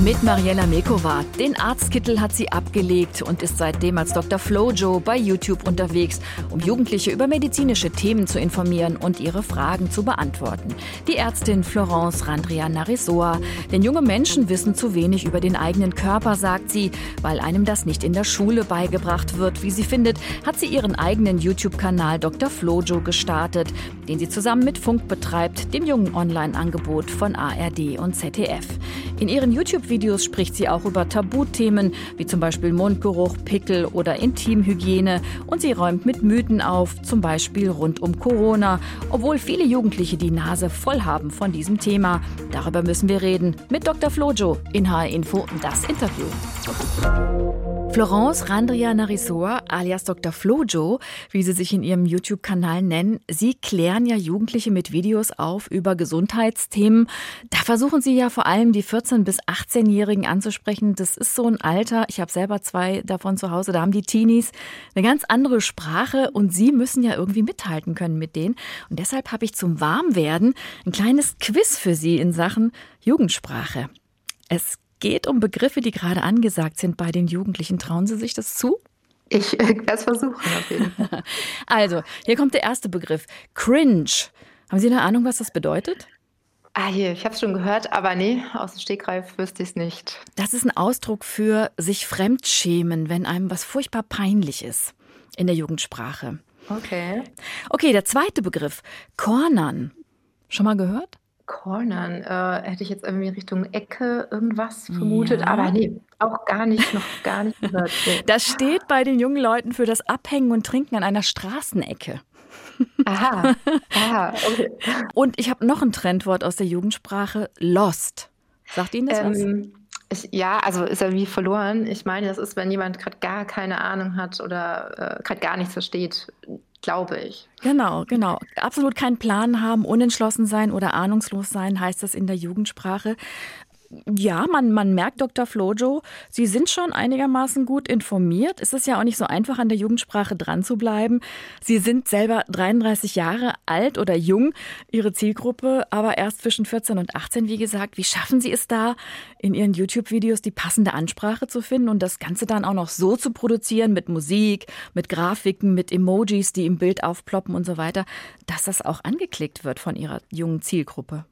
Mit Mariella Mekova. Den Arztkittel hat sie abgelegt und ist seitdem als Dr. Flojo bei YouTube unterwegs, um Jugendliche über medizinische Themen zu informieren und ihre Fragen zu beantworten. Die Ärztin Florence Randria Narisoa. Denn junge Menschen wissen zu wenig über den eigenen Körper, sagt sie, weil einem das nicht in der Schule beigebracht wird. Wie sie findet, hat sie ihren eigenen YouTube-Kanal Dr. Flojo gestartet, den sie zusammen mit Funk betreibt, dem jungen Online-Angebot von ARD und ZDF. In ihren YouTube-Videos spricht sie auch über Tabuthemen wie zum Beispiel Mundgeruch, Pickel oder Intimhygiene und sie räumt mit Mythen auf, zum Beispiel rund um Corona, obwohl viele Jugendliche die Nase voll haben von diesem Thema. Darüber müssen wir reden mit Dr. Flojo in HR Info das Interview. Florence Randria Narisoa, alias Dr. Flojo, wie sie sich in ihrem YouTube-Kanal nennen, Sie klären ja Jugendliche mit Videos auf über Gesundheitsthemen. Da versuchen Sie ja vor allem die 14- bis 18-Jährigen anzusprechen. Das ist so ein Alter, ich habe selber zwei davon zu Hause, da haben die Teenies eine ganz andere Sprache und Sie müssen ja irgendwie mithalten können mit denen. Und deshalb habe ich zum Warmwerden ein kleines Quiz für Sie in Sachen Jugendsprache. Es geht um Begriffe, die gerade angesagt sind bei den Jugendlichen. Trauen Sie sich das zu? Ich äh, werde es versuchen, auf jeden Fall. Also, hier kommt der erste Begriff. Cringe. Haben Sie eine Ahnung, was das bedeutet? Ah, hier, ich habe es schon gehört, aber nee, aus dem Stegreif wüsste ich es nicht. Das ist ein Ausdruck für sich fremdschämen, wenn einem was furchtbar peinlich ist in der Jugendsprache. Okay. Okay, der zweite Begriff. Cornern. Schon mal gehört? Cornern, äh, hätte ich jetzt irgendwie Richtung Ecke irgendwas vermutet, ja. aber nee, auch gar nicht, noch gar nicht gehört. Das steht bei den jungen Leuten für das Abhängen und Trinken an einer Straßenecke. Aha, aha, okay. Und ich habe noch ein Trendwort aus der Jugendsprache, lost. Sagt Ihnen das ähm, was? Ich, ja, also ist er wie verloren. Ich meine, das ist, wenn jemand gerade gar keine Ahnung hat oder äh, gerade gar nichts versteht glaube ich. Genau, genau. Absolut keinen Plan haben, unentschlossen sein oder ahnungslos sein, heißt das in der Jugendsprache ja, man, man merkt, Dr. Flojo, Sie sind schon einigermaßen gut informiert. Es ist ja auch nicht so einfach, an der Jugendsprache dran zu bleiben. Sie sind selber 33 Jahre alt oder jung, Ihre Zielgruppe, aber erst zwischen 14 und 18, wie gesagt. Wie schaffen Sie es da, in Ihren YouTube-Videos die passende Ansprache zu finden und das Ganze dann auch noch so zu produzieren mit Musik, mit Grafiken, mit Emojis, die im Bild aufploppen und so weiter, dass das auch angeklickt wird von Ihrer jungen Zielgruppe?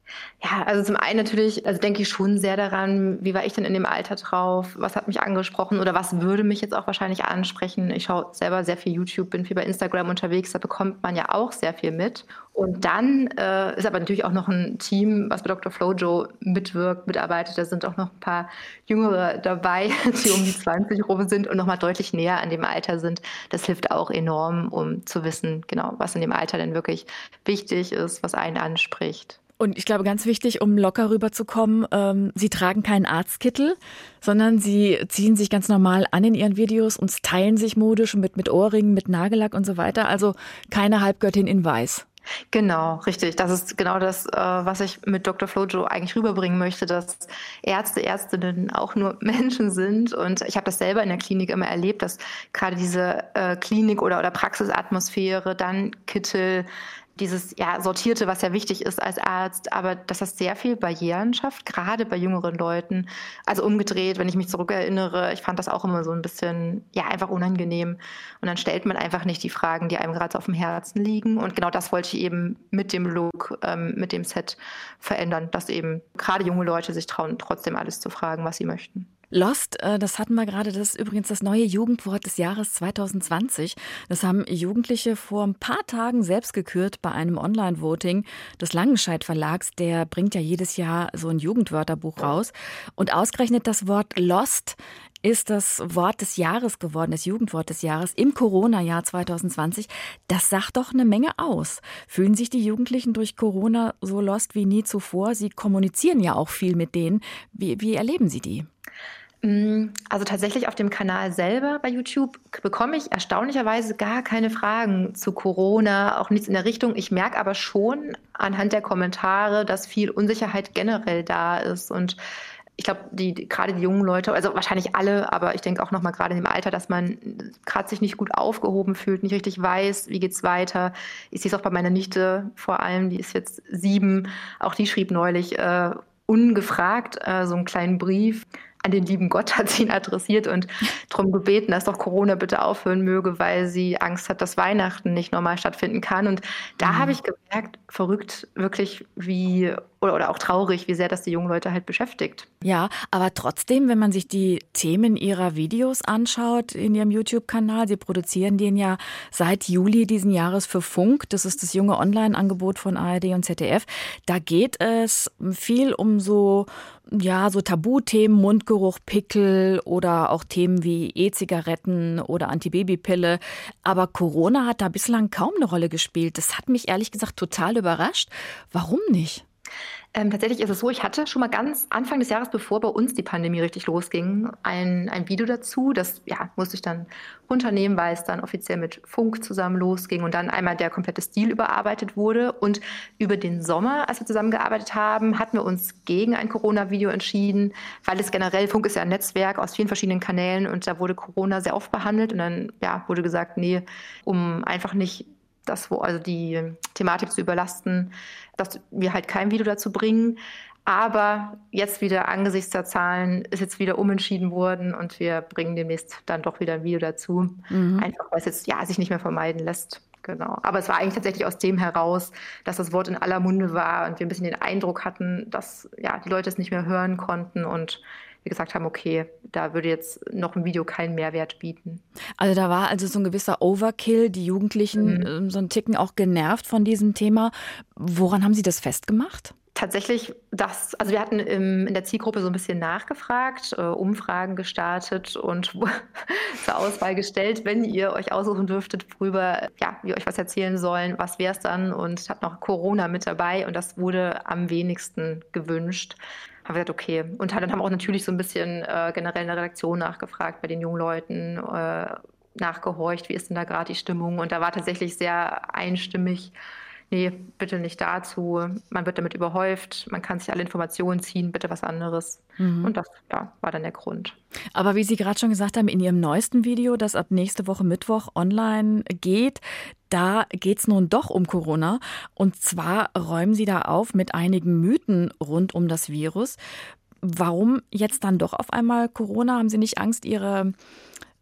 Ja, also zum einen natürlich, also denke ich schon sehr daran, wie war ich denn in dem Alter drauf, was hat mich angesprochen oder was würde mich jetzt auch wahrscheinlich ansprechen. Ich schaue selber sehr viel YouTube, bin viel bei Instagram unterwegs, da bekommt man ja auch sehr viel mit. Und dann äh, ist aber natürlich auch noch ein Team, was bei Dr. Flojo mitwirkt, mitarbeitet. Da sind auch noch ein paar Jüngere dabei, die um die 20 rum sind und nochmal deutlich näher an dem Alter sind. Das hilft auch enorm, um zu wissen, genau, was in dem Alter denn wirklich wichtig ist, was einen anspricht. Und ich glaube, ganz wichtig, um locker rüberzukommen, ähm, Sie tragen keinen Arztkittel, sondern Sie ziehen sich ganz normal an in Ihren Videos und teilen sich modisch mit, mit Ohrringen, mit Nagellack und so weiter. Also keine Halbgöttin in Weiß. Genau, richtig. Das ist genau das, äh, was ich mit Dr. Flojo eigentlich rüberbringen möchte, dass Ärzte, Ärztinnen auch nur Menschen sind. Und ich habe das selber in der Klinik immer erlebt, dass gerade diese äh, Klinik- oder, oder Praxisatmosphäre, dann Kittel, dieses ja, Sortierte, was ja wichtig ist als Arzt, aber dass das sehr viel Barrieren schafft, gerade bei jüngeren Leuten. Also umgedreht, wenn ich mich zurückerinnere, ich fand das auch immer so ein bisschen, ja, einfach unangenehm. Und dann stellt man einfach nicht die Fragen, die einem gerade auf dem Herzen liegen. Und genau das wollte ich eben mit dem Look, ähm, mit dem Set verändern, dass eben gerade junge Leute sich trauen, trotzdem alles zu fragen, was sie möchten. Lost, äh, das hatten wir gerade, das ist übrigens das neue Jugendwort des Jahres 2020. Das haben Jugendliche vor ein paar Tagen selbst gekürt bei einem Online-Voting des Langenscheidt Verlags. Der bringt ja jedes Jahr so ein Jugendwörterbuch raus. Und ausgerechnet das Wort Lost ist das Wort des Jahres geworden, das Jugendwort des Jahres im Corona-Jahr 2020. Das sagt doch eine Menge aus. Fühlen sich die Jugendlichen durch Corona so lost wie nie zuvor? Sie kommunizieren ja auch viel mit denen. Wie, wie erleben Sie die? Mm, also tatsächlich auf dem Kanal selber bei YouTube bekomme ich erstaunlicherweise gar keine Fragen zu Corona, auch nichts in der Richtung. Ich merke aber schon anhand der Kommentare, dass viel Unsicherheit generell da ist und ich glaube, die, die, gerade die jungen Leute, also wahrscheinlich alle, aber ich denke auch nochmal gerade in dem Alter, dass man gerade sich nicht gut aufgehoben fühlt, nicht richtig weiß, wie geht's weiter. Ich sehe es auch bei meiner Nichte vor allem, die ist jetzt sieben. Auch die schrieb neulich äh, ungefragt äh, so einen kleinen Brief an den lieben Gott hat sie ihn adressiert und darum gebeten, dass doch Corona bitte aufhören möge, weil sie Angst hat, dass Weihnachten nicht normal stattfinden kann. Und da mhm. habe ich gemerkt, verrückt wirklich, wie oder, oder auch traurig, wie sehr das die jungen Leute halt beschäftigt. Ja, aber trotzdem, wenn man sich die Themen ihrer Videos anschaut in ihrem YouTube-Kanal, sie produzieren den ja seit Juli diesen Jahres für Funk. Das ist das junge Online-Angebot von ARD und ZDF. Da geht es viel um so ja, so Tabuthemen, Mundgeruch, Pickel oder auch Themen wie E-Zigaretten oder Antibabypille. Aber Corona hat da bislang kaum eine Rolle gespielt. Das hat mich ehrlich gesagt total überrascht. Warum nicht? Ähm, tatsächlich ist es so, ich hatte schon mal ganz Anfang des Jahres, bevor bei uns die Pandemie richtig losging, ein, ein Video dazu. Das ja, musste ich dann runternehmen, weil es dann offiziell mit Funk zusammen losging und dann einmal der komplette Stil überarbeitet wurde. Und über den Sommer, als wir zusammengearbeitet haben, hatten wir uns gegen ein Corona-Video entschieden, weil es generell, Funk ist ja ein Netzwerk aus vielen verschiedenen Kanälen und da wurde Corona sehr oft behandelt. Und dann ja, wurde gesagt, nee, um einfach nicht das, wo also die Thematik zu überlasten, dass wir halt kein Video dazu bringen. Aber jetzt wieder angesichts der Zahlen ist jetzt wieder umentschieden worden und wir bringen demnächst dann doch wieder ein Video dazu. Mhm. Einfach weil es jetzt ja sich nicht mehr vermeiden lässt. Genau. Aber es war eigentlich tatsächlich aus dem heraus, dass das Wort in aller Munde war und wir ein bisschen den Eindruck hatten, dass ja die Leute es nicht mehr hören konnten und wir gesagt haben, okay, da würde jetzt noch ein Video keinen Mehrwert bieten. Also da war also so ein gewisser Overkill, die Jugendlichen mhm. Ähm, so ein Ticken auch genervt von diesem Thema. Woran haben Sie das festgemacht? Tatsächlich, das, also wir hatten im, in der Zielgruppe so ein bisschen nachgefragt, äh, Umfragen gestartet und zur Auswahl gestellt, wenn ihr euch aussuchen dürftet, worüber ja, wir euch was erzählen sollen, was wäre es dann? Und hat noch Corona mit dabei und das wurde am wenigsten gewünscht haben wir gesagt, okay. Und dann haben wir auch natürlich so ein bisschen äh, generell in der Redaktion nachgefragt bei den jungen Leuten, äh, nachgehorcht, wie ist denn da gerade die Stimmung? Und da war tatsächlich sehr einstimmig, nee, bitte nicht dazu, man wird damit überhäuft, man kann sich alle Informationen ziehen, bitte was anderes. Mhm. Und das ja, war dann der Grund. Aber wie Sie gerade schon gesagt haben, in Ihrem neuesten Video, das ab nächste Woche Mittwoch online geht, da geht es nun doch um Corona. Und zwar räumen Sie da auf mit einigen Mythen rund um das Virus. Warum jetzt dann doch auf einmal Corona? Haben Sie nicht Angst, Ihre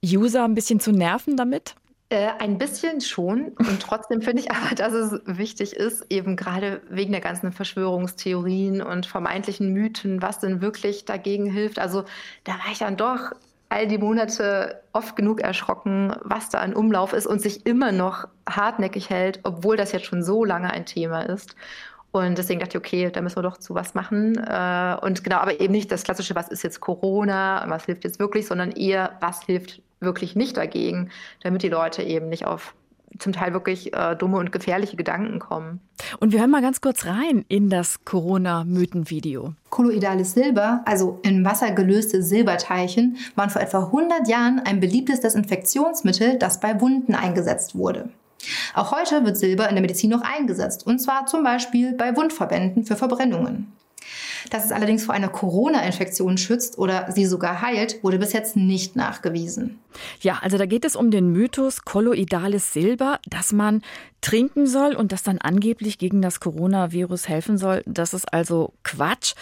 User ein bisschen zu nerven damit? Äh, ein bisschen schon. Und trotzdem finde ich aber, dass es wichtig ist, eben gerade wegen der ganzen Verschwörungstheorien und vermeintlichen Mythen, was denn wirklich dagegen hilft. Also da war ich dann doch all die Monate oft genug erschrocken, was da an Umlauf ist und sich immer noch hartnäckig hält, obwohl das jetzt schon so lange ein Thema ist. Und deswegen dachte ich, okay, da müssen wir doch zu was machen. Äh, und genau, aber eben nicht das klassische, was ist jetzt Corona, was hilft jetzt wirklich, sondern eher, was hilft wirklich nicht dagegen, damit die Leute eben nicht auf zum Teil wirklich äh, dumme und gefährliche Gedanken kommen. Und wir hören mal ganz kurz rein in das Corona-Mythen-Video. Kolloidales Silber, also in Wasser gelöste Silberteilchen, waren vor etwa 100 Jahren ein beliebtes Desinfektionsmittel, das bei Wunden eingesetzt wurde. Auch heute wird Silber in der Medizin noch eingesetzt, und zwar zum Beispiel bei Wundverbänden für Verbrennungen. Dass es allerdings vor einer Corona-Infektion schützt oder sie sogar heilt, wurde bis jetzt nicht nachgewiesen. Ja, also da geht es um den Mythos kolloidales Silber, dass man trinken soll und das dann angeblich gegen das Coronavirus helfen soll. Das ist also Quatsch.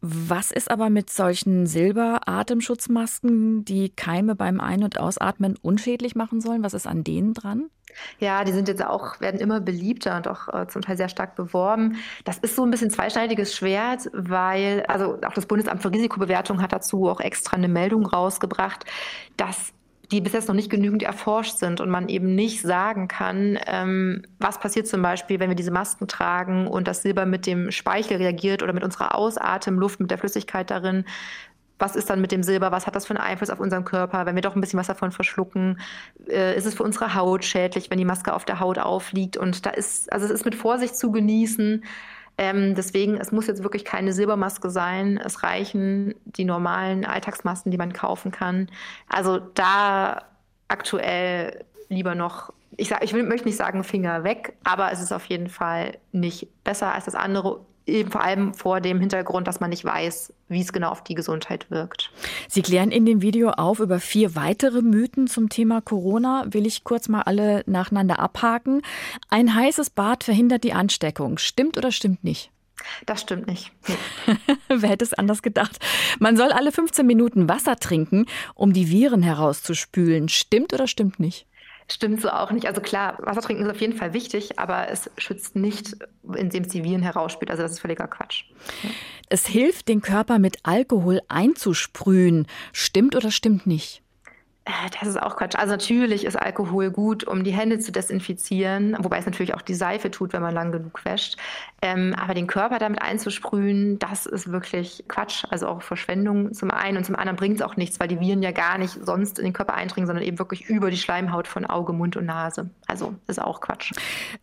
Was ist aber mit solchen Silber-Atemschutzmasken, die Keime beim Ein- und Ausatmen unschädlich machen sollen? Was ist an denen dran? Ja, die sind jetzt auch, werden immer beliebter und auch äh, zum Teil sehr stark beworben. Das ist so ein bisschen zweischneidiges Schwert, weil, also auch das Bundesamt für Risikobewertung hat dazu auch extra eine Meldung rausgebracht, dass die bis jetzt noch nicht genügend erforscht sind und man eben nicht sagen kann, ähm, was passiert zum Beispiel, wenn wir diese Masken tragen und das Silber mit dem Speichel reagiert oder mit unserer Ausatemluft, mit der Flüssigkeit darin. Was ist dann mit dem Silber, was hat das für einen Einfluss auf unseren Körper, wenn wir doch ein bisschen was davon verschlucken, äh, ist es für unsere Haut schädlich, wenn die Maske auf der Haut aufliegt? Und da ist, also es ist mit Vorsicht zu genießen. Ähm, deswegen, es muss jetzt wirklich keine Silbermaske sein. Es reichen die normalen Alltagsmasken, die man kaufen kann. Also da aktuell lieber noch, ich, sag, ich will, möchte nicht sagen Finger weg, aber es ist auf jeden Fall nicht besser als das andere eben vor allem vor dem Hintergrund, dass man nicht weiß, wie es genau auf die Gesundheit wirkt. Sie klären in dem Video auf über vier weitere Mythen zum Thema Corona. Will ich kurz mal alle nacheinander abhaken. Ein heißes Bad verhindert die Ansteckung. Stimmt oder stimmt nicht? Das stimmt nicht. Nee. Wer hätte es anders gedacht? Man soll alle 15 Minuten Wasser trinken, um die Viren herauszuspülen. Stimmt oder stimmt nicht? Stimmt so auch nicht. Also klar, Wasser trinken ist auf jeden Fall wichtig, aber es schützt nicht, indem es die Viren herausspült. Also das ist völliger Quatsch. Es hilft, den Körper mit Alkohol einzusprühen. Stimmt oder stimmt nicht? Äh, das ist auch Quatsch. Also natürlich ist Alkohol gut, um die Hände zu desinfizieren, wobei es natürlich auch die Seife tut, wenn man lang genug wäscht. Ähm, aber den Körper damit einzusprühen, das ist wirklich Quatsch. Also auch Verschwendung zum einen und zum anderen bringt es auch nichts, weil die Viren ja gar nicht sonst in den Körper eindringen, sondern eben wirklich über die Schleimhaut von Auge, Mund und Nase. Also ist auch Quatsch.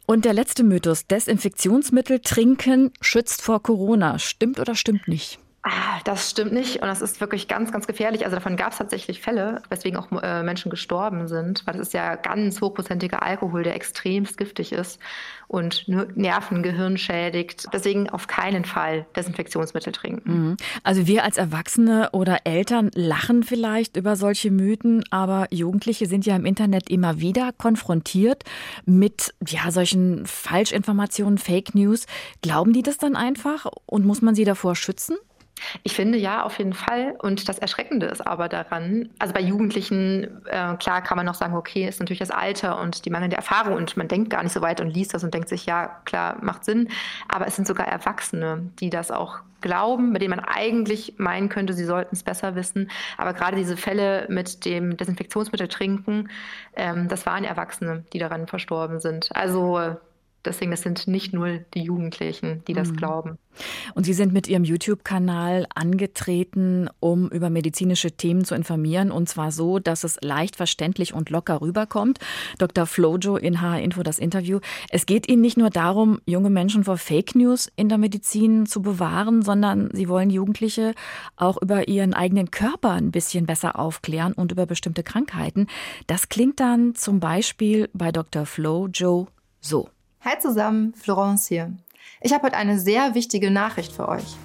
Und der letzte Mythos, Desinfektionsmittel trinken schützt vor Corona. Stimmt oder stimmt nicht? Ah, das stimmt nicht und das ist wirklich ganz, ganz gefährlich. Also davon gab es tatsächlich Fälle, weswegen auch äh, Menschen gestorben sind, weil das ist ja ganz hochprozentiger Alkohol, der extremst giftig ist und Nerven, Gehirn schädigt. Deswegen auf keinen Fall Desinfektionsmittel trinken. Mhm. Also wir als Erwachsene oder Eltern lachen vielleicht über solche Mythen, aber Jugendliche sind ja im Internet immer wieder konfrontiert mit ja solchen Falschinformationen, Fake News. Glauben die das dann einfach und muss man sie davor schützen? Ich finde ja, auf jeden Fall. Und das Erschreckende ist aber daran, also bei Jugendlichen, äh, klar kann man noch sagen, okay, ist natürlich das Alter und die mangelnde Erfahrung und man denkt gar nicht so weit und liest das und denkt sich, ja, klar, macht Sinn. Aber es sind sogar Erwachsene, die das auch glauben, bei denen man eigentlich meinen könnte, sie sollten es besser wissen. Aber gerade diese Fälle mit dem Desinfektionsmittel trinken, ähm, das waren Erwachsene, die daran verstorben sind. Also Deswegen, das sind nicht nur die Jugendlichen, die das mhm. glauben. Und Sie sind mit Ihrem YouTube-Kanal angetreten, um über medizinische Themen zu informieren. Und zwar so, dass es leicht verständlich und locker rüberkommt. Dr. Flojo in HR Info das Interview. Es geht Ihnen nicht nur darum, junge Menschen vor Fake News in der Medizin zu bewahren, sondern Sie wollen Jugendliche auch über ihren eigenen Körper ein bisschen besser aufklären und über bestimmte Krankheiten. Das klingt dann zum Beispiel bei Dr. Flojo so. Hi zusammen, Florence hier. Ich habe heute eine sehr wichtige Nachricht für euch.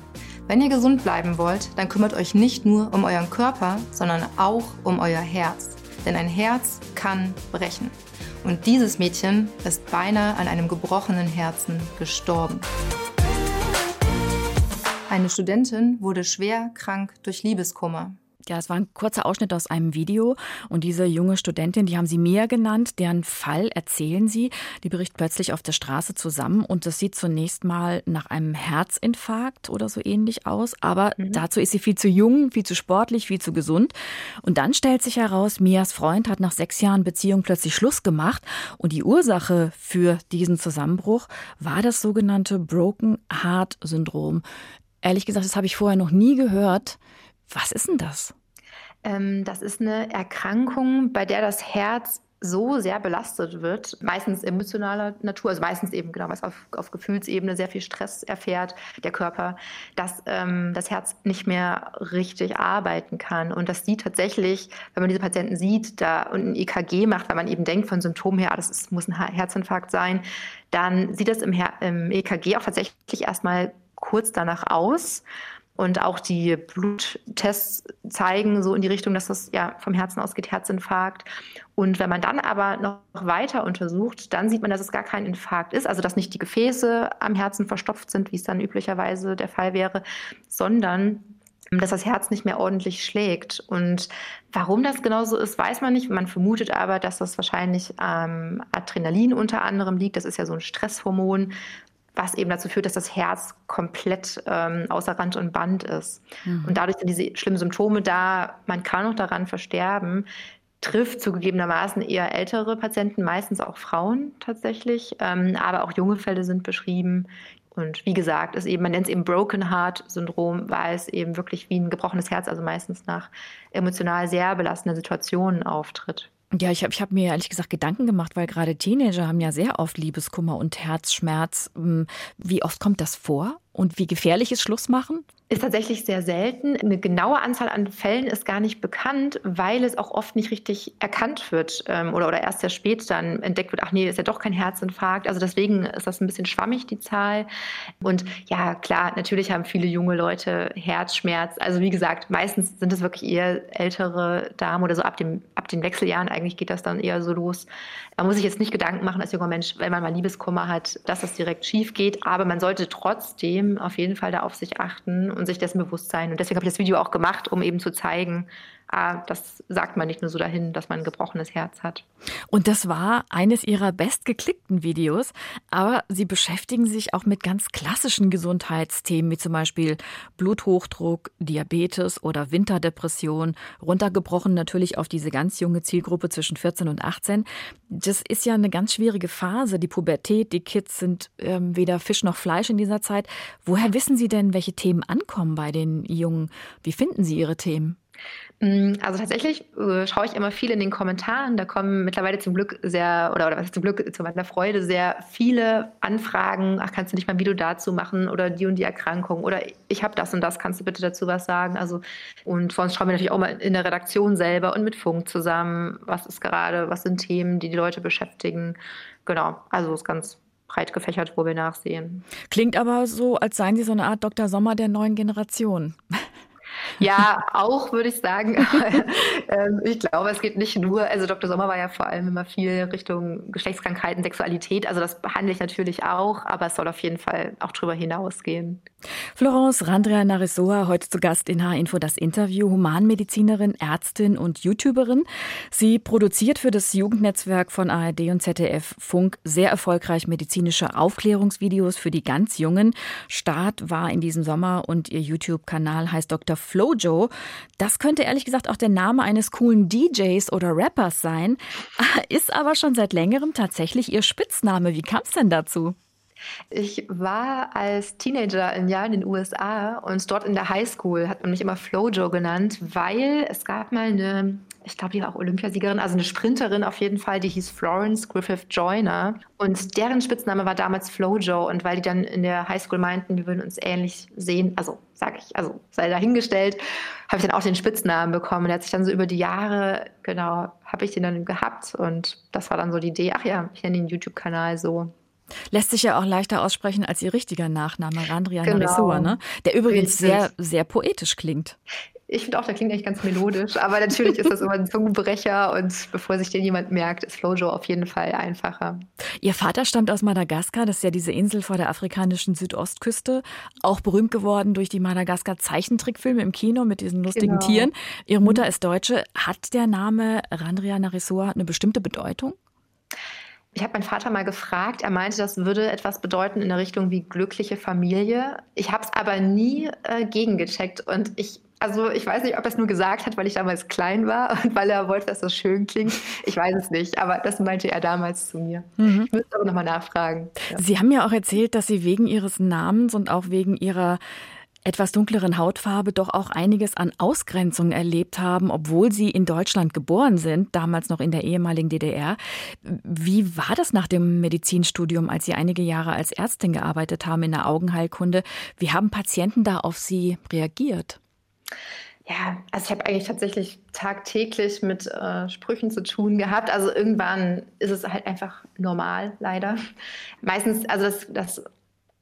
Wenn ihr gesund bleiben wollt, dann kümmert euch nicht nur um euren Körper, sondern auch um euer Herz. Denn ein Herz kann brechen. Und dieses Mädchen ist beinahe an einem gebrochenen Herzen gestorben. Eine Studentin wurde schwer krank durch Liebeskummer. Ja, es war ein kurzer Ausschnitt aus einem Video und diese junge Studentin, die haben sie Mia genannt, deren Fall erzählen sie. Die bricht plötzlich auf der Straße zusammen und das sieht zunächst mal nach einem Herzinfarkt oder so ähnlich aus, aber mhm. dazu ist sie viel zu jung, viel zu sportlich, viel zu gesund. Und dann stellt sich heraus, Mias Freund hat nach sechs Jahren Beziehung plötzlich Schluss gemacht und die Ursache für diesen Zusammenbruch war das sogenannte Broken Heart Syndrom. Ehrlich gesagt, das habe ich vorher noch nie gehört. Was ist denn das? Ähm, das ist eine Erkrankung, bei der das Herz so sehr belastet wird, meistens emotionaler Natur, also meistens eben genau, was auf, auf Gefühlsebene sehr viel Stress erfährt, der Körper, dass ähm, das Herz nicht mehr richtig arbeiten kann. Und das sieht tatsächlich, wenn man diese Patienten sieht, da und ein EKG macht, weil man eben denkt von Symptomen her, ah, das ist, muss ein Herzinfarkt sein, dann sieht das im, Her im EKG auch tatsächlich erstmal kurz danach aus. Und auch die Bluttests zeigen so in die Richtung, dass das ja vom Herzen ausgeht, Herzinfarkt. Und wenn man dann aber noch weiter untersucht, dann sieht man, dass es gar kein Infarkt ist, also dass nicht die Gefäße am Herzen verstopft sind, wie es dann üblicherweise der Fall wäre, sondern dass das Herz nicht mehr ordentlich schlägt. Und warum das genau so ist, weiß man nicht. Man vermutet aber, dass das wahrscheinlich am Adrenalin unter anderem liegt. Das ist ja so ein Stresshormon, was eben dazu führt, dass das Herz komplett ähm, außer Rand und Band ist. Mhm. Und dadurch sind diese schlimmen Symptome da. Man kann noch daran versterben. Trifft zugegebenermaßen eher ältere Patienten, meistens auch Frauen tatsächlich, ähm, aber auch junge Fälle sind beschrieben. Und wie gesagt, ist eben, man nennt es eben Broken Heart Syndrom, weil es eben wirklich wie ein gebrochenes Herz, also meistens nach emotional sehr belastenden Situationen auftritt. Ja, ich habe ich hab mir ehrlich gesagt Gedanken gemacht, weil gerade Teenager haben ja sehr oft Liebeskummer und Herzschmerz. Hm, wie oft kommt das vor und wie gefährlich ist Schluss machen? Ist tatsächlich sehr selten. Eine genaue Anzahl an Fällen ist gar nicht bekannt, weil es auch oft nicht richtig erkannt wird ähm, oder, oder erst sehr spät dann entdeckt wird, ach nee, ist ja doch kein Herzinfarkt. Also deswegen ist das ein bisschen schwammig, die Zahl. Und ja, klar, natürlich haben viele junge Leute Herzschmerz. Also wie gesagt, meistens sind es wirklich eher ältere Damen oder so ab, dem, ab den Wechseljahren eigentlich geht das dann eher so los. Man muss sich jetzt nicht Gedanken machen als junger Mensch, wenn man mal Liebeskummer hat, dass das direkt schief geht. Aber man sollte trotzdem auf jeden Fall da auf sich achten und sich dessen bewusst sein. Und deswegen habe ich das Video auch gemacht, um eben zu zeigen, das sagt man nicht nur so dahin, dass man ein gebrochenes Herz hat. Und das war eines ihrer bestgeklickten Videos, aber sie beschäftigen sich auch mit ganz klassischen Gesundheitsthemen, wie zum Beispiel Bluthochdruck, Diabetes oder Winterdepression, runtergebrochen natürlich auf diese ganz junge Zielgruppe zwischen 14 und 18. Das ist ja eine ganz schwierige Phase, die Pubertät, die Kids sind ähm, weder Fisch noch Fleisch in dieser Zeit. Woher wissen Sie denn, welche Themen ankommen bei den Jungen? Wie finden Sie Ihre Themen? Mm, also tatsächlich äh, schaue ich immer viel in den Kommentaren. Da kommen mittlerweile zum Glück sehr, oder, oder zum Glück, zu meiner Freude, sehr viele Anfragen. Ach, kannst du nicht mal ein Video dazu machen oder die und die Erkrankung oder ich habe das und das, kannst du bitte dazu was sagen? Also, und sonst schauen wir natürlich auch mal in der Redaktion selber und mit Funk zusammen. Was ist gerade, was sind Themen, die die Leute beschäftigen? Genau, also ist ganz breit gefächert, wo wir nachsehen. Klingt aber so, als seien Sie so eine Art Dr. Sommer der neuen Generation. Ja, auch würde ich sagen. Ähm, ich glaube, es geht nicht nur, also Dr. Sommer war ja vor allem immer viel Richtung Geschlechtskrankheiten, Sexualität. Also das behandle ich natürlich auch, aber es soll auf jeden Fall auch drüber hinausgehen. Florence Randria Narisoa, heute zu Gast in H-Info das Interview, Humanmedizinerin, Ärztin und YouTuberin. Sie produziert für das Jugendnetzwerk von ARD und ZDF Funk sehr erfolgreich medizinische Aufklärungsvideos für die ganz Jungen. Start war in diesem Sommer und ihr YouTube-Kanal heißt Dr. Flojo. Das könnte ehrlich gesagt auch der Name eines coolen DJs oder Rappers sein, ist aber schon seit längerem tatsächlich ihr Spitzname. Wie kam es denn dazu? Ich war als Teenager ein Jahr in den USA und dort in der Highschool hat man mich immer Flojo genannt, weil es gab mal eine, ich glaube, die war auch Olympiasiegerin, also eine Sprinterin auf jeden Fall, die hieß Florence Griffith Joyner und deren Spitzname war damals Flojo und weil die dann in der Highschool meinten, wir würden uns ähnlich sehen, also sage ich, also sei dahingestellt, habe ich dann auch den Spitznamen bekommen. Der hat sich dann so über die Jahre, genau, habe ich den dann gehabt und das war dann so die Idee, ach ja, ich nenne den YouTube-Kanal so. Lässt sich ja auch leichter aussprechen als ihr richtiger Nachname, Randria genau. Narisua, ne? Der übrigens Richtig. sehr, sehr poetisch klingt. Ich finde auch, der klingt eigentlich ganz melodisch, aber natürlich ist das immer ein Zungenbrecher und bevor sich den jemand merkt, ist Flojo auf jeden Fall einfacher. Ihr Vater stammt aus Madagaskar, das ist ja diese Insel vor der afrikanischen Südostküste, auch berühmt geworden durch die Madagaskar-Zeichentrickfilme im Kino mit diesen lustigen genau. Tieren. Ihre Mutter mhm. ist Deutsche. Hat der Name Randria Narisua eine bestimmte Bedeutung? Ich habe meinen Vater mal gefragt, er meinte, das würde etwas bedeuten in der Richtung wie glückliche Familie. Ich habe es aber nie äh, gegengecheckt und ich, also ich weiß nicht, ob er es nur gesagt hat, weil ich damals klein war und weil er wollte, dass das schön klingt. Ich weiß es nicht, aber das meinte er damals zu mir. Mhm. Ich müsste aber nochmal nachfragen. Ja. Sie haben ja auch erzählt, dass Sie wegen Ihres Namens und auch wegen Ihrer etwas dunkleren Hautfarbe doch auch einiges an Ausgrenzung erlebt haben, obwohl sie in Deutschland geboren sind, damals noch in der ehemaligen DDR. Wie war das nach dem Medizinstudium, als Sie einige Jahre als Ärztin gearbeitet haben in der Augenheilkunde? Wie haben Patienten da auf Sie reagiert? Ja, also ich habe eigentlich tatsächlich tagtäglich mit äh, Sprüchen zu tun gehabt. Also irgendwann ist es halt einfach normal, leider. Meistens, also das, das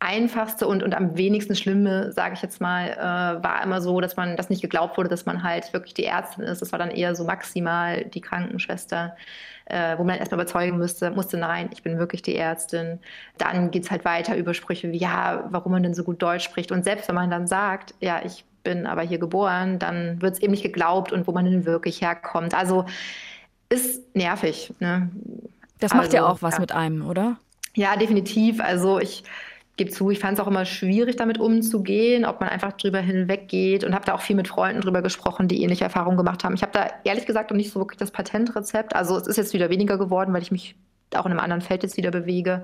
einfachste und, und am wenigsten schlimme, sage ich jetzt mal, äh, war immer so, dass man das nicht geglaubt wurde, dass man halt wirklich die Ärztin ist. Das war dann eher so maximal die Krankenschwester, äh, wo man erstmal überzeugen müsste, musste, nein, ich bin wirklich die Ärztin. Dann geht es halt weiter über Sprüche wie, ja, warum man denn so gut Deutsch spricht. Und selbst wenn man dann sagt, ja, ich bin aber hier geboren, dann wird es eben nicht geglaubt und wo man denn wirklich herkommt. Also ist nervig. Ne? Das macht also, ja auch was ja. mit einem, oder? Ja, definitiv. Also ich gebe zu, ich fand es auch immer schwierig, damit umzugehen, ob man einfach drüber hinweggeht und habe da auch viel mit Freunden drüber gesprochen, die ähnliche Erfahrungen gemacht haben. Ich habe da ehrlich gesagt noch nicht so wirklich das Patentrezept. Also es ist jetzt wieder weniger geworden, weil ich mich auch in einem anderen Feld jetzt wieder bewege.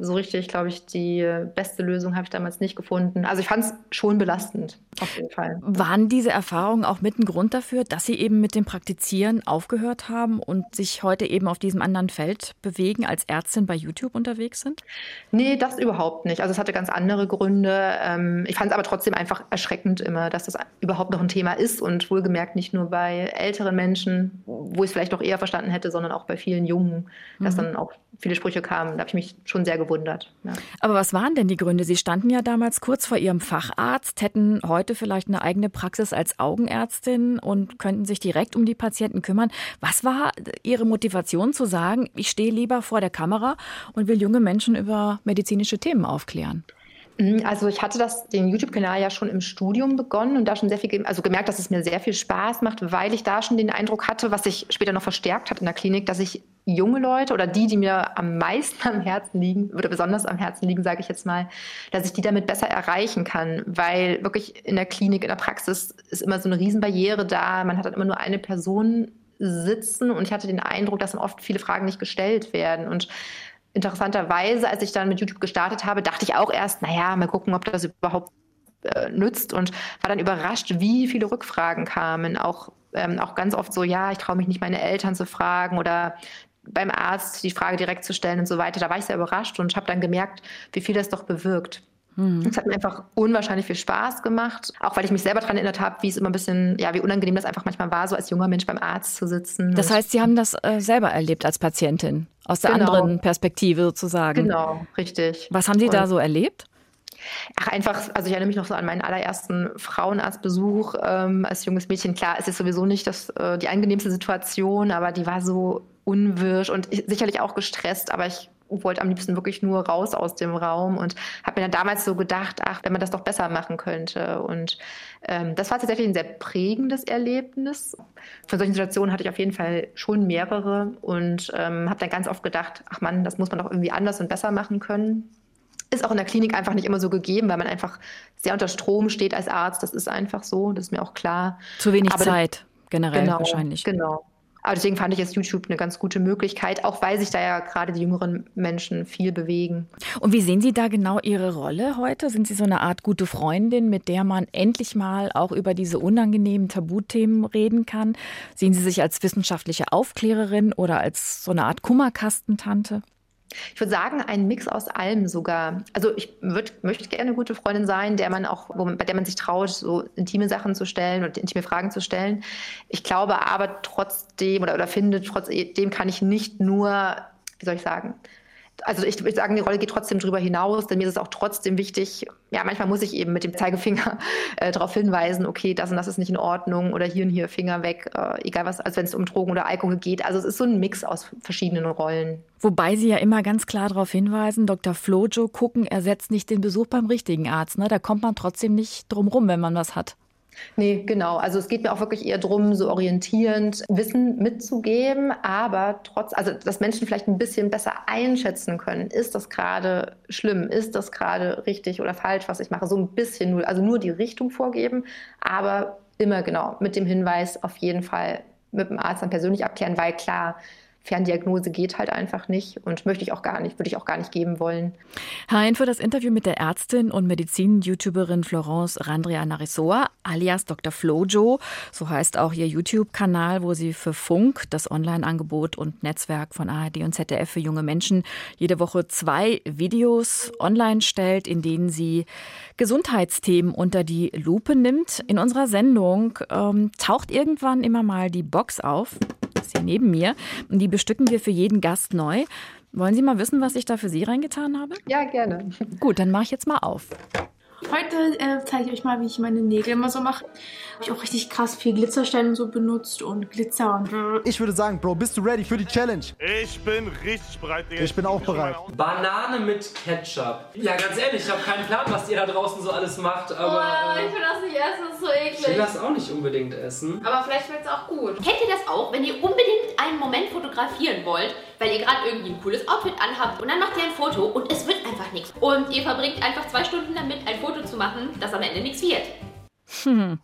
So richtig, glaube ich, die beste Lösung habe ich damals nicht gefunden. Also ich fand es schon belastend, auf jeden Fall. Waren diese Erfahrungen auch mit ein Grund dafür, dass Sie eben mit dem Praktizieren aufgehört haben und sich heute eben auf diesem anderen Feld bewegen, als Ärztin bei YouTube unterwegs sind? Nee, das überhaupt nicht. Also es hatte ganz andere Gründe. Ähm, ich fand es aber trotzdem einfach erschreckend immer, dass das überhaupt noch ein Thema ist und wohlgemerkt nicht nur bei älteren Menschen, wo ich es vielleicht noch eher verstanden hätte, sondern auch bei vielen Jungen, dass mhm. dann auch viele Sprüche kamen. Da habe ich mich schon sehr gewundert. Ja. Aber was waren denn die Gründe? Sie standen ja damals kurz vor Ihrem Facharzt, hätten heute vielleicht eine eigene Praxis als Augenärztin und könnten sich direkt um die Patienten kümmern. Was war Ihre Motivation zu sagen, ich stehe lieber vor der Kamera und will junge Menschen über medizinische Themen aufklären? Mhm, also ich hatte das, den YouTube-Kanal ja schon im Studium begonnen und da schon sehr viel, also gemerkt, dass es mir sehr viel Spaß macht, weil ich da schon den Eindruck hatte, was sich später noch verstärkt hat in der Klinik, dass ich junge Leute oder die, die mir am meisten am Herzen liegen oder besonders am Herzen liegen, sage ich jetzt mal, dass ich die damit besser erreichen kann, weil wirklich in der Klinik, in der Praxis ist immer so eine Riesenbarriere da. Man hat dann immer nur eine Person sitzen und ich hatte den Eindruck, dass dann oft viele Fragen nicht gestellt werden und interessanterweise, als ich dann mit YouTube gestartet habe, dachte ich auch erst, naja, mal gucken, ob das überhaupt äh, nützt und war dann überrascht, wie viele Rückfragen kamen. Auch, ähm, auch ganz oft so, ja, ich traue mich nicht, meine Eltern zu fragen oder beim Arzt die Frage direkt zu stellen und so weiter. Da war ich sehr überrascht und habe dann gemerkt, wie viel das doch bewirkt. Mhm. Es hat mir einfach unwahrscheinlich viel Spaß gemacht, auch weil ich mich selber daran erinnert habe, wie es immer ein bisschen, ja, wie unangenehm das einfach manchmal war, so als junger Mensch beim Arzt zu sitzen. Das heißt, Sie haben das äh, selber erlebt als Patientin, aus der genau. anderen Perspektive sozusagen. Genau, richtig. Was haben Sie und da so erlebt? Ach, einfach, also ich erinnere mich noch so an meinen allerersten Frauenarztbesuch ähm, als junges Mädchen. Klar, es ist sowieso nicht das, äh, die angenehmste Situation, aber die war so unwirsch und sicherlich auch gestresst, aber ich wollte am liebsten wirklich nur raus aus dem Raum und habe mir dann damals so gedacht, ach, wenn man das doch besser machen könnte. Und ähm, das war tatsächlich ein sehr prägendes Erlebnis. Von solchen Situationen hatte ich auf jeden Fall schon mehrere und ähm, habe dann ganz oft gedacht, ach Mann, das muss man doch irgendwie anders und besser machen können. Ist auch in der Klinik einfach nicht immer so gegeben, weil man einfach sehr unter Strom steht als Arzt. Das ist einfach so, das ist mir auch klar. Zu wenig Aber Zeit generell genau, wahrscheinlich. Genau. Aber deswegen fand ich jetzt YouTube eine ganz gute Möglichkeit, auch weil sich da ja gerade die jüngeren Menschen viel bewegen. Und wie sehen Sie da genau Ihre Rolle heute? Sind Sie so eine Art gute Freundin, mit der man endlich mal auch über diese unangenehmen Tabuthemen reden kann? Sehen Sie sich als wissenschaftliche Aufklärerin oder als so eine Art Kummerkastentante? Ich würde sagen, ein Mix aus allem sogar. Also ich würd, möchte gerne eine gute Freundin sein, der man auch, bei der man sich traut, so intime Sachen zu stellen und intime Fragen zu stellen. Ich glaube aber trotzdem oder, oder finde, trotzdem kann ich nicht nur, wie soll ich sagen, also ich würde sagen, die Rolle geht trotzdem darüber hinaus, denn mir ist es auch trotzdem wichtig, ja, manchmal muss ich eben mit dem Zeigefinger äh, darauf hinweisen, okay, das und das ist nicht in Ordnung oder hier und hier Finger weg, äh, egal was, als wenn es um Drogen oder Alkohol geht. Also es ist so ein Mix aus verschiedenen Rollen. Wobei Sie ja immer ganz klar darauf hinweisen, Dr. Flojo, gucken ersetzt nicht den Besuch beim richtigen Arzt. Ne? Da kommt man trotzdem nicht drum rum, wenn man was hat. Nee, genau. Also es geht mir auch wirklich eher darum, so orientierend Wissen mitzugeben, aber trotz, also dass Menschen vielleicht ein bisschen besser einschätzen können, ist das gerade schlimm, ist das gerade richtig oder falsch, was ich mache. So ein bisschen nur, also nur die Richtung vorgeben, aber immer genau mit dem Hinweis auf jeden Fall mit dem Arzt dann persönlich abklären, weil klar, Ferndiagnose geht halt einfach nicht und möchte ich auch gar nicht, würde ich auch gar nicht geben wollen. Hein für das Interview mit der Ärztin und Medizin-YouTuberin Florence Randria Narisoa alias Dr. Flojo. So heißt auch ihr YouTube-Kanal, wo sie für Funk, das Online-Angebot und Netzwerk von ARD und ZDF für junge Menschen, jede Woche zwei Videos online stellt, in denen sie Gesundheitsthemen unter die Lupe nimmt. In unserer Sendung ähm, taucht irgendwann immer mal die Box auf ist hier neben mir. Und die bestücken wir für jeden Gast neu. Wollen Sie mal wissen, was ich da für Sie reingetan habe? Ja, gerne. Gut, dann mache ich jetzt mal auf. Heute äh, zeige ich euch mal, wie ich meine Nägel immer so mache. Habe ich auch richtig krass viel Glitzersteine so benutzt und Glitzer und. Ich würde sagen, Bro, bist du ready für die Challenge? Ich bin richtig bereit, Digga. Ich bin auch bereit. Banane mit Ketchup. Ja, ganz ehrlich, ich habe keinen Plan, was ihr da draußen so alles macht, aber. Oh, ich will das nicht essen, das ist so eklig. Ich will das auch nicht unbedingt essen. Aber vielleicht schmeckt es auch gut. Kennt ihr das auch, wenn ihr unbedingt einen Moment fotografieren wollt, weil ihr gerade irgendwie ein cooles Outfit anhabt und dann macht ihr ein Foto und es wird einfach nichts. Und ihr verbringt einfach zwei Stunden damit, ein Foto zu machen, das am Ende nichts wird. Hm.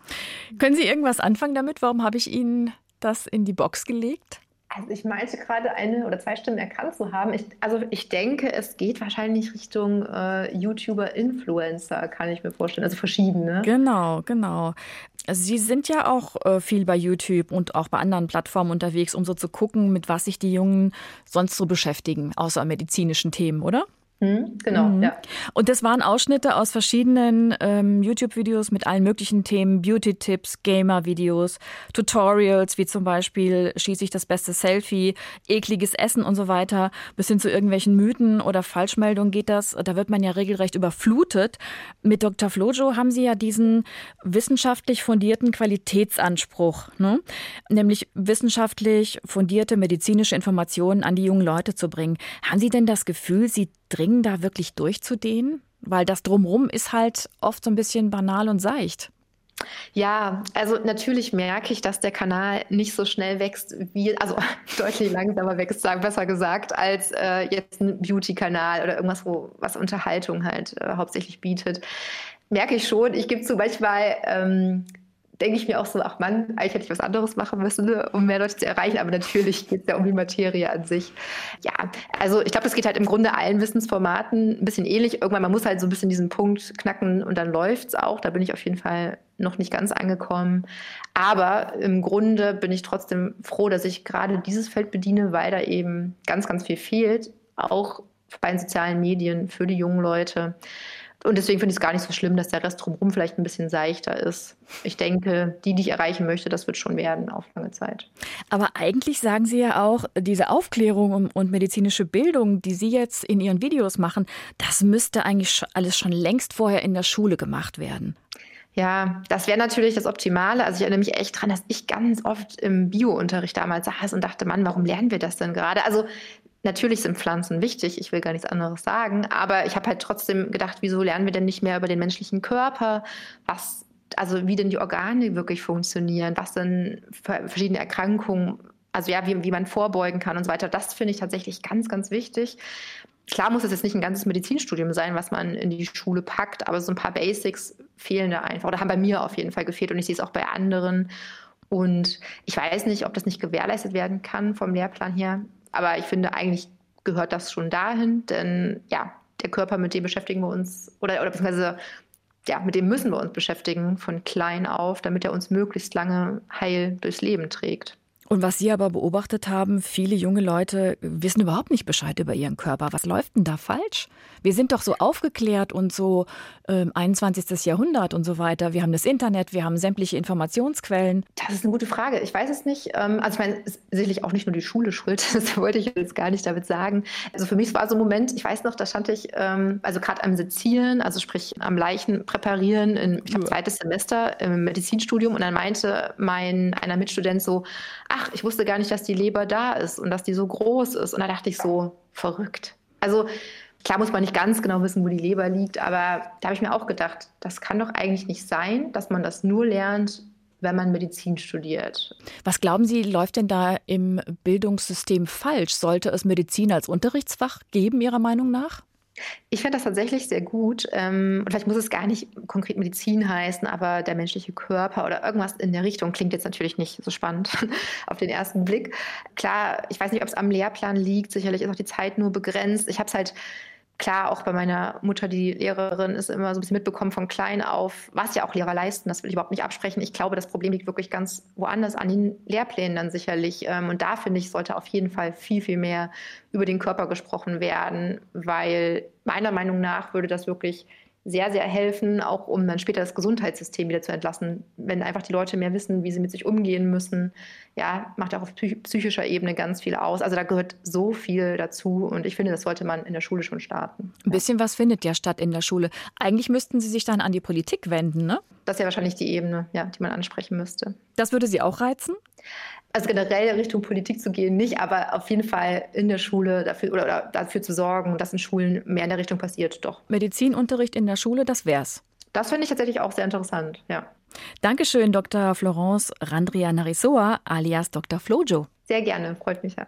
Können Sie irgendwas anfangen damit? Warum habe ich Ihnen das in die Box gelegt? Also ich meinte gerade eine oder zwei Stimmen erkannt zu haben. Ich, also ich denke, es geht wahrscheinlich Richtung äh, YouTuber, Influencer, kann ich mir vorstellen. Also verschiedene. Genau, genau. Sie sind ja auch äh, viel bei YouTube und auch bei anderen Plattformen unterwegs, um so zu gucken, mit was sich die Jungen sonst so beschäftigen, außer medizinischen Themen, oder? Mhm, genau, mhm. ja. Und das waren Ausschnitte aus verschiedenen ähm, YouTube-Videos mit allen möglichen Themen, Beauty-Tipps, Gamer-Videos, Tutorials, wie zum Beispiel schieße ich das beste Selfie, ekliges Essen und so weiter, bis hin zu irgendwelchen Mythen oder Falschmeldungen geht das. Da wird man ja regelrecht überflutet. Mit Dr. Flojo haben Sie ja diesen wissenschaftlich fundierten Qualitätsanspruch, ne? nämlich wissenschaftlich fundierte medizinische Informationen an die jungen Leute zu bringen. Haben Sie denn das Gefühl, Sie dringen, da wirklich durchzudehnen? Weil das drumrum ist halt oft so ein bisschen banal und seicht. Ja, also natürlich merke ich, dass der Kanal nicht so schnell wächst, wie, also deutlich langsamer wächst, besser gesagt, als äh, jetzt ein Beauty-Kanal oder irgendwas, wo was Unterhaltung halt äh, hauptsächlich bietet. Merke ich schon. Ich gebe zu manchmal ähm, denke ich mir auch so, ach Mann, eigentlich hätte ich was anderes machen müssen, ne, um mehr Leute zu erreichen. Aber natürlich geht es ja um die Materie an sich. Ja, also ich glaube, das geht halt im Grunde allen Wissensformaten ein bisschen ähnlich. Irgendwann, man muss halt so ein bisschen diesen Punkt knacken und dann läuft es auch. Da bin ich auf jeden Fall noch nicht ganz angekommen. Aber im Grunde bin ich trotzdem froh, dass ich gerade dieses Feld bediene, weil da eben ganz, ganz viel fehlt. Auch bei den sozialen Medien für die jungen Leute. Und deswegen finde ich es gar nicht so schlimm, dass der Rest drumherum vielleicht ein bisschen seichter ist. Ich denke, die, die ich erreichen möchte, das wird schon werden auf lange Zeit. Aber eigentlich sagen Sie ja auch, diese Aufklärung und medizinische Bildung, die Sie jetzt in Ihren Videos machen, das müsste eigentlich alles schon längst vorher in der Schule gemacht werden. Ja, das wäre natürlich das Optimale. Also ich erinnere mich echt dran, dass ich ganz oft im Biounterricht damals saß und dachte, Mann, warum lernen wir das denn gerade? Also Natürlich sind Pflanzen wichtig, ich will gar nichts anderes sagen, aber ich habe halt trotzdem gedacht, wieso lernen wir denn nicht mehr über den menschlichen Körper, was, also wie denn die Organe wirklich funktionieren, was denn verschiedene Erkrankungen, also ja, wie, wie man vorbeugen kann und so weiter. Das finde ich tatsächlich ganz, ganz wichtig. Klar muss es jetzt nicht ein ganzes Medizinstudium sein, was man in die Schule packt, aber so ein paar Basics fehlen da einfach oder haben bei mir auf jeden Fall gefehlt und ich sehe es auch bei anderen. Und ich weiß nicht, ob das nicht gewährleistet werden kann vom Lehrplan her. Aber ich finde, eigentlich gehört das schon dahin, denn ja, der Körper, mit dem beschäftigen wir uns, oder, oder beziehungsweise ja, mit dem müssen wir uns beschäftigen von klein auf, damit er uns möglichst lange heil durchs Leben trägt. Und was Sie aber beobachtet haben, viele junge Leute wissen überhaupt nicht Bescheid über ihren Körper. Was läuft denn da falsch? Wir sind doch so aufgeklärt und so äh, 21. Jahrhundert und so weiter. Wir haben das Internet, wir haben sämtliche Informationsquellen. Das ist eine gute Frage. Ich weiß es nicht. Ähm, also ich meine, ist sicherlich auch nicht nur die Schule schuld. Das wollte ich jetzt gar nicht damit sagen. Also für mich war so ein Moment, ich weiß noch, da stand ich ähm, also gerade am Sezieren, also sprich am Leichen präparieren in ich glaub, zweites Semester im Medizinstudium und dann meinte mein einer Mitstudent so, ach, ich wusste gar nicht, dass die Leber da ist und dass die so groß ist. Und da dachte ich so, verrückt. Also klar muss man nicht ganz genau wissen, wo die Leber liegt, aber da habe ich mir auch gedacht, das kann doch eigentlich nicht sein, dass man das nur lernt, wenn man Medizin studiert. Was glauben Sie, läuft denn da im Bildungssystem falsch? Sollte es Medizin als Unterrichtsfach geben, Ihrer Meinung nach? Ich finde das tatsächlich sehr gut. Ähm, und vielleicht muss es gar nicht konkret Medizin heißen, aber der menschliche Körper oder irgendwas in der Richtung klingt jetzt natürlich nicht so spannend auf den ersten Blick. Klar, ich weiß nicht, ob es am Lehrplan liegt. Sicherlich ist auch die Zeit nur begrenzt. Ich habe es halt klar, auch bei meiner Mutter, die Lehrerin ist, immer so ein bisschen mitbekommen von klein auf, was ja auch Lehrer leisten. Das will ich überhaupt nicht absprechen. Ich glaube, das Problem liegt wirklich ganz woanders an den Lehrplänen dann sicherlich. Ähm, und da finde ich, sollte auf jeden Fall viel, viel mehr über den Körper gesprochen werden, weil meiner Meinung nach würde das wirklich sehr, sehr helfen, auch um dann später das Gesundheitssystem wieder zu entlassen. Wenn einfach die Leute mehr wissen, wie sie mit sich umgehen müssen, ja, macht auch auf psychischer Ebene ganz viel aus. Also da gehört so viel dazu und ich finde, das sollte man in der Schule schon starten. Ein bisschen was findet ja statt in der Schule. Eigentlich müssten Sie sich dann an die Politik wenden, ne? Das ist ja wahrscheinlich die Ebene, ja, die man ansprechen müsste. Das würde Sie auch reizen? Also generell Richtung Politik zu gehen, nicht, aber auf jeden Fall in der Schule dafür oder, oder dafür zu sorgen, dass in Schulen mehr in der Richtung passiert, doch. Medizinunterricht in der Schule, das wär's. Das finde ich tatsächlich auch sehr interessant, ja. Dankeschön, Dr. Florence Randria Narisoa alias Dr. Flojo. Sehr gerne, freut mich ja.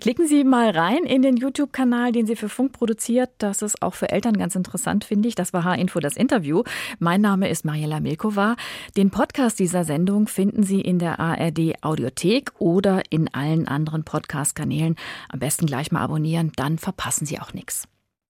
Klicken Sie mal rein in den YouTube-Kanal, den Sie für Funk produziert. Das ist auch für Eltern ganz interessant, finde ich. Das war H-Info, das Interview. Mein Name ist Mariela Milkova. Den Podcast dieser Sendung finden Sie in der ARD Audiothek oder in allen anderen Podcast-Kanälen. Am besten gleich mal abonnieren, dann verpassen Sie auch nichts.